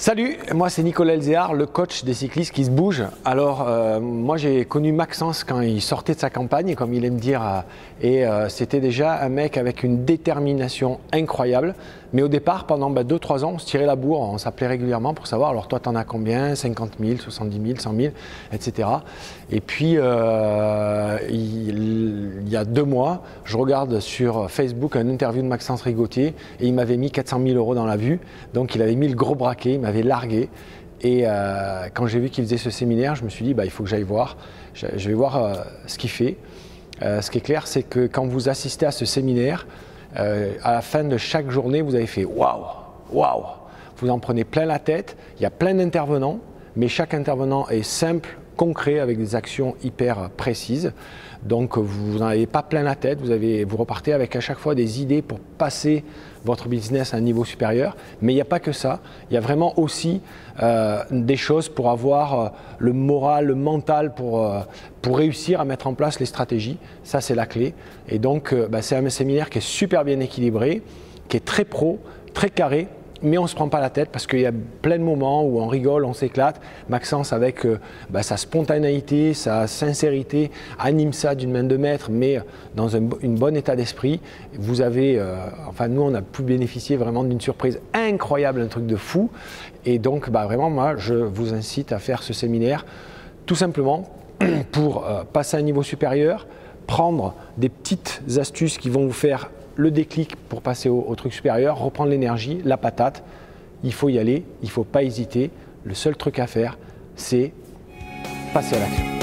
Salut, moi c'est Nicolas Elzéar, le coach des cyclistes qui se bougent. Alors euh, moi j'ai connu Maxence quand il sortait de sa campagne, comme il aime dire, euh, et euh, c'était déjà un mec avec une détermination incroyable. Mais au départ, pendant 2-3 bah, ans, on se tirait la bourre, on s'appelait régulièrement pour savoir, alors toi t'en as combien? 50 000, 70 000, 100 000, etc. Et puis il, y a deux mois, je regarde sur Facebook un interview de Maxence Rigotier et il m'avait mis 400 000 euros dans la vue, donc il avait mis le gros braquet, m'avait largué. Et euh, quand j'ai vu qu'il faisait ce séminaire, je me suis dit, bah, il faut que j'aille voir. Je, vais voir euh, ce qu'il fait. Euh, ce qui est clair, c'est que quand vous assistez à ce séminaire, à la fin de chaque journée, vous avez fait waouh, waouh. Vous en prenez plein la tête. Il y a plein d'intervenants, mais chaque intervenant est simple, concret, avec des actions hyper précises. Donc vous n'en avez pas plein la tête, vous, avez, vous repartez avec à chaque fois des idées pour passer votre business à un niveau supérieur. Mais il n'y a pas que ça, il y a vraiment aussi euh, des choses pour avoir euh, le moral, le mental pour, euh, pour réussir à mettre en place les stratégies. Ça c'est la clé. Et donc bah, c'est un séminaire qui est super bien équilibré, qui est très pro, très carré mais on ne se prend pas la tête parce qu'il y a plein de moments où on rigole, on s'éclate. Maxence, avec euh, bah, sa spontanéité, sa sincérité, anime ça d'une main de maître, mais dans un bon état d'esprit. Vous avez, euh, enfin nous, on a pu bénéficier vraiment d'une surprise incroyable, un truc de fou. Et donc, bah, vraiment, moi, je vous incite à faire ce séminaire tout simplement pour euh, passer à un niveau supérieur, prendre des petites astuces qui vont vous faire le déclic pour passer au, truc supérieur, reprendre l'énergie, la patate. Il faut y aller, il ne faut pas hésiter. Le seul truc à faire, c'est passer à l'action.